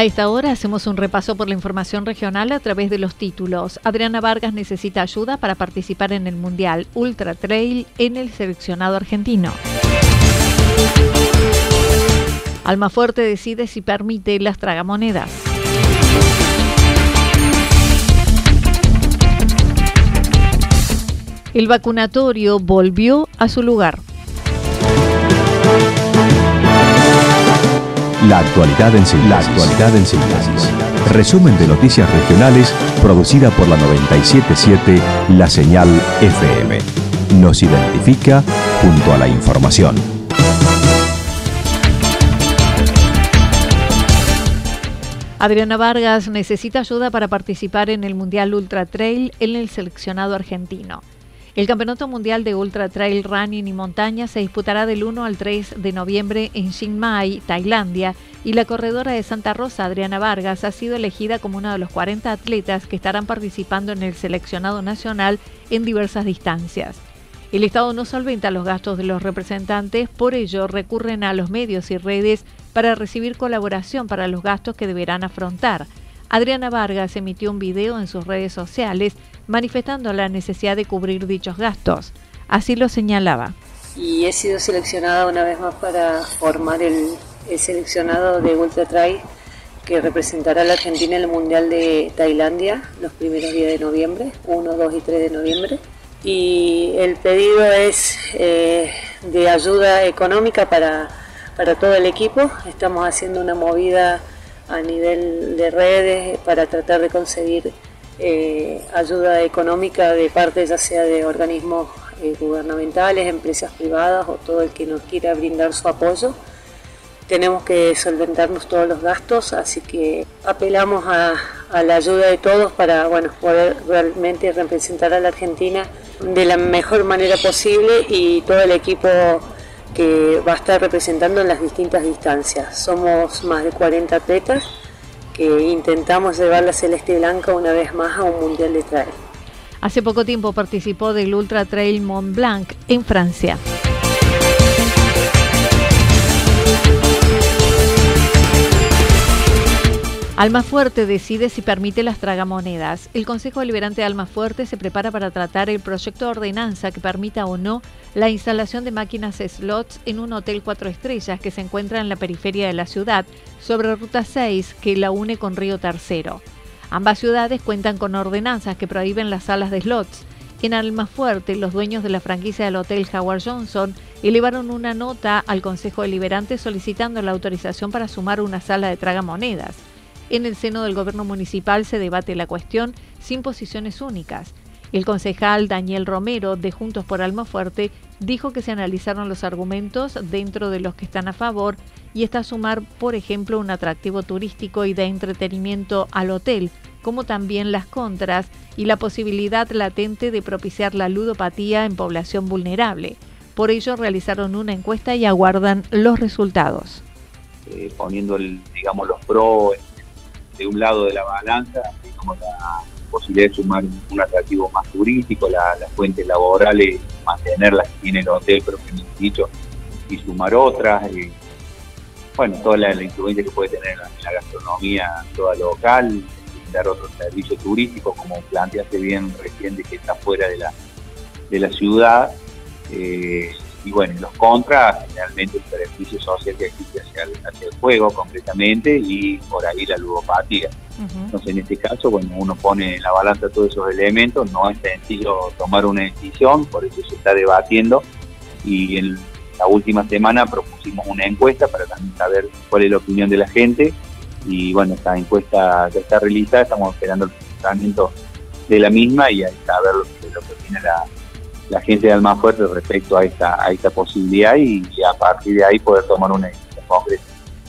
A esta hora hacemos un repaso por la información regional a través de los títulos. Adriana Vargas necesita ayuda para participar en el Mundial Ultra Trail en el seleccionado argentino. Almafuerte decide si permite las tragamonedas. El vacunatorio volvió a su lugar. La actualidad en síntesis. La actualidad en síntesis. Resumen de noticias regionales producida por la 977 La Señal FM. Nos identifica junto a la información. Adriana Vargas necesita ayuda para participar en el Mundial Ultra Trail en el seleccionado argentino. El Campeonato Mundial de Ultra Trail Running y Montaña se disputará del 1 al 3 de noviembre en Chiang Mai, Tailandia, y la corredora de Santa Rosa, Adriana Vargas, ha sido elegida como una de los 40 atletas que estarán participando en el seleccionado nacional en diversas distancias. El Estado no solventa los gastos de los representantes, por ello recurren a los medios y redes para recibir colaboración para los gastos que deberán afrontar. Adriana Vargas emitió un video en sus redes sociales manifestando la necesidad de cubrir dichos gastos. Así lo señalaba. Y he sido seleccionada una vez más para formar el, seleccionado de Ultra Trail que representará a la Argentina en el Mundial de Tailandia los primeros días de noviembre, 1, 2 y 3 de noviembre. Y el pedido es eh, de ayuda económica para, para todo el equipo. Estamos haciendo una movida a nivel de redes para tratar de conseguir eh, ayuda económica de parte ya sea de organismos eh, gubernamentales, empresas privadas o todo el que nos quiera brindar su apoyo. Tenemos que solventarnos todos los gastos, así que apelamos a, la ayuda de todos para bueno, poder realmente representar a la Argentina de la mejor manera posible y todo el equipo que va a estar representando en las distintas distancias. Somos más de 40 atletas intentamos llevar la celeste blanca una vez más a un mundial de trail. Hace poco tiempo participó del Ultra Trail Mont Blanc en Francia. Almafuerte decide si permite las tragamonedas. El Consejo Deliberante de Almafuerte se prepara para tratar el proyecto de ordenanza que permita o no la instalación de máquinas slots en un hotel cuatro estrellas que se encuentra en la periferia de la ciudad, sobre Ruta 6 que la une con Río Tercero. Ambas ciudades cuentan con ordenanzas que prohíben las salas de slots. En Almafuerte, los dueños de la franquicia del Hotel Howard Johnson elevaron una nota al Consejo Deliberante solicitando la autorización para sumar una sala de tragamonedas. En el seno del gobierno municipal se debate la cuestión sin posiciones únicas. El concejal Daniel Romero de Juntos por Almafuerte dijo que se analizaron los argumentos dentro de los que están a favor y está a sumar, por ejemplo, un atractivo turístico y de entretenimiento al hotel, como también las contras y la posibilidad latente de propiciar la ludopatía en población vulnerable. Por ello realizaron una encuesta y aguardan los resultados. Eh, poniendo, digamos, los pros de un lado de la balanza, como la posibilidad de sumar un atractivo más turístico, las fuentes laborales, mantenerlas que tiene el hotel propiamente dicho, y sumar otras. Eh, bueno, toda la, influencia que puede tener en la, gastronomía toda local, dar otros servicios turísticos, como planteaste bien recién, que está fuera de la, de la ciudad. Eh, y bueno, los contras, generalmente el beneficio social que existe hacia el, hacia el juego concretamente y por ahí la ludopatía. Entonces, en este caso, bueno, uno pone en la balanza todos esos elementos, no es sencillo tomar una decisión, por eso se está debatiendo y en la última semana propusimos una encuesta para también saber cuál es la opinión de la gente y bueno, esta encuesta ya está realizada, estamos esperando el funcionamiento de la misma y ahí saber lo que, lo que opina la, la gente de Almafuerte respecto a esta, a esta posibilidad y, a partir de ahí poder tomar una decisión concreta.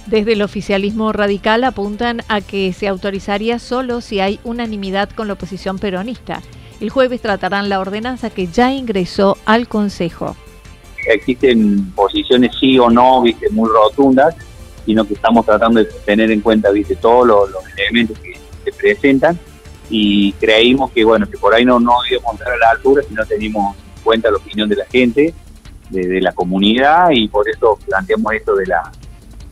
Desde el oficialismo radical apuntan a que se autorizaría solo si hay unanimidad con la oposición peronista. El jueves tratarán la ordenanza que ya ingresó al Consejo. Existen posiciones sí o no, viste, muy rotundas, sino que estamos tratando de tener en cuenta, viste, todos los, elementos que se presentan y creímos que, bueno, que por ahí no, no íbamos a estar a la altura si no teníamos cuenta la opinión de la gente, de, la comunidad y por eso planteamos esto de la,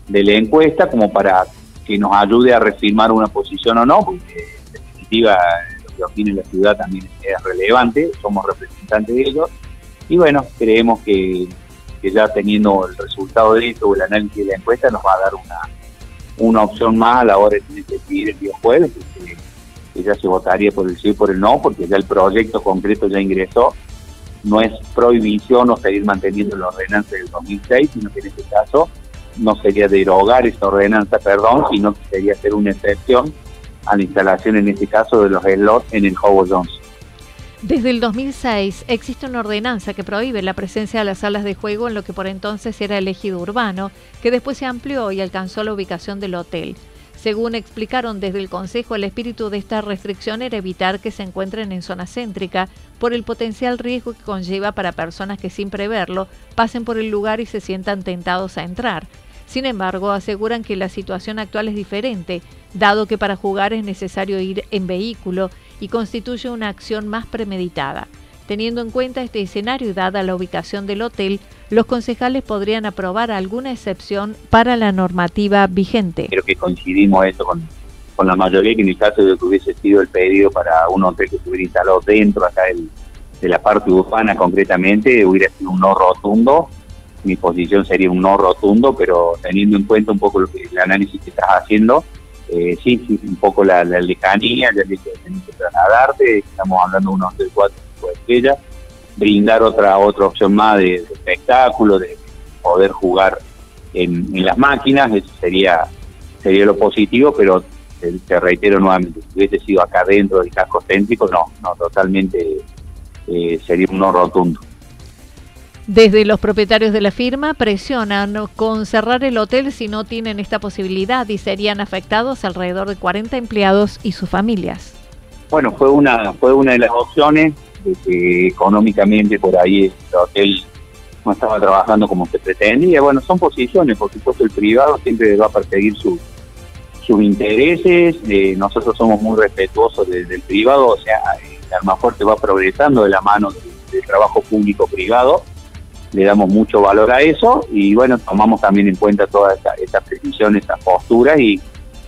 de la encuesta como para que nos ayude a reafirmar una posición o no, porque en definitiva lo que opina la ciudad también es relevante, somos representantes de ellos y bueno, creemos que, ya teniendo el resultado de esto el análisis de la encuesta nos va a dar una, una opción más a la hora de decidir el día jueves, que, que ya se votaría por el sí o por el no, porque ya el proyecto concreto ya ingresó no es prohibición o seguir manteniendo la ordenanza del 2006, sino que en este caso no sería derogar esa ordenanza, perdón, sino que sería hacer una excepción a la instalación, en este caso, de los slots en el Howard Jones. Desde el 2006 existe una ordenanza que prohíbe la presencia de las salas de juego en lo que por entonces era el ejido urbano, que después se amplió y alcanzó la ubicación del hotel. Según explicaron desde el Consejo, el espíritu de esta restricción era evitar que se encuentren en zona céntrica por el potencial riesgo que conlleva para personas que sin preverlo pasen por el lugar y se sientan tentados a entrar. Sin embargo, aseguran que la situación actual es diferente, dado que para jugar es necesario ir en vehículo y constituye una acción más premeditada. Teniendo en cuenta este escenario dada la ubicación del hotel, los concejales podrían aprobar alguna excepción para la normativa vigente. Creo que coincidimos esto con, la mayoría, que en el caso de que hubiese sido el pedido para un hotel que estuviera instalado dentro acá de la parte urbana concretamente, hubiera sido un no rotundo. Mi posición sería un no rotundo, pero teniendo en cuenta un poco lo que, el análisis que estás haciendo, eh, sí, sí, un poco la, lejanía, ya que tenés que trasladarte, estamos hablando de un hotel 4 estrellas brindar otra otra opción más de, espectáculo, de poder jugar en, las máquinas, eso sería sería lo positivo, pero te, reitero nuevamente, si hubiese sido acá dentro del casco céntrico, no, no, totalmente eh, sería un no rotundo. Desde los propietarios de la firma presionan con cerrar el hotel si no tienen esta posibilidad y serían afectados alrededor de 40 empleados y sus familias. Bueno, fue una fue una de las opciones de que económicamente por ahí el hotel no estaba trabajando como se pretendía. Bueno, son posiciones, por supuesto el privado siempre va a perseguir sus intereses, eh, nosotros somos muy respetuosos del privado, o sea, el Armafuerte va progresando de la mano del, trabajo público-privado, le damos mucho valor a eso y bueno, tomamos también en cuenta todas estas esta precisiones, estas posturas, y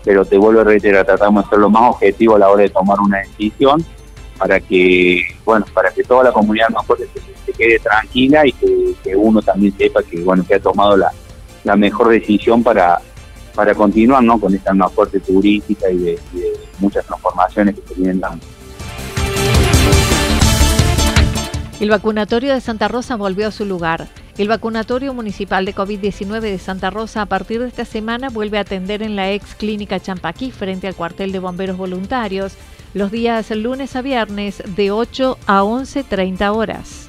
pero te vuelvo a reiterar, tratamos de ser lo más objetivo a la hora de tomar una decisión para que, bueno, para que toda la comunidad más fuerte se, quede tranquila y que, uno también sepa que, bueno, que ha tomado la, mejor decisión para, para continuar, ¿no? Con esta más fuerte turística y de, muchas transformaciones que se vienen dando. El vacunatorio de Santa Rosa volvió a su lugar. El vacunatorio municipal de COVID-19 de Santa Rosa a partir de esta semana vuelve a atender en la ex clínica Champaquí frente al cuartel de bomberos voluntarios los días lunes a viernes de 8 a 11.30 horas.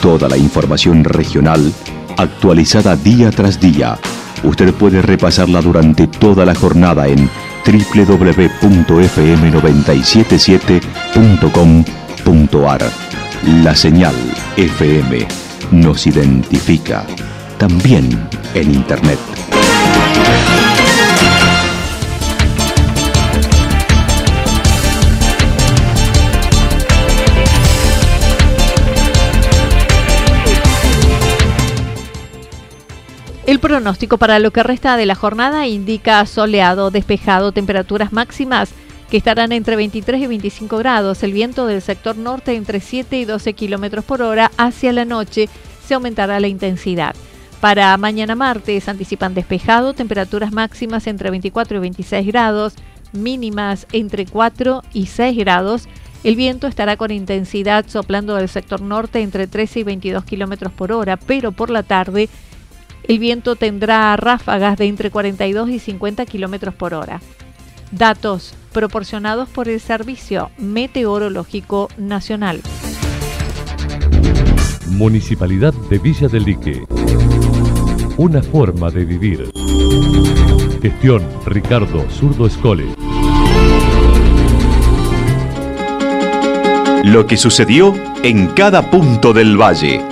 Toda la información regional actualizada día tras día. Usted puede repasarla durante toda la jornada en www.fm977.com.ar. La señal FM nos identifica también en Internet. Pronóstico para lo que resta de la jornada indica soleado, despejado, temperaturas máximas que estarán entre 23 y 25 grados. El viento del sector norte entre 7 y 12 kilómetros por hora. Hacia la noche se aumentará la intensidad. Para mañana martes anticipan despejado, temperaturas máximas entre 24 y 26 grados, mínimas entre 4 y 6 grados. El viento estará con intensidad soplando del sector norte entre 13 y 22 kilómetros por hora, pero por la tarde el viento tendrá ráfagas de entre 42 y 50 kilómetros por hora. Datos proporcionados por el Servicio Meteorológico Nacional. Municipalidad de Villa del Lique. Una forma de vivir. Gestión Ricardo Zurdo Escole. Lo que sucedió en cada punto del valle.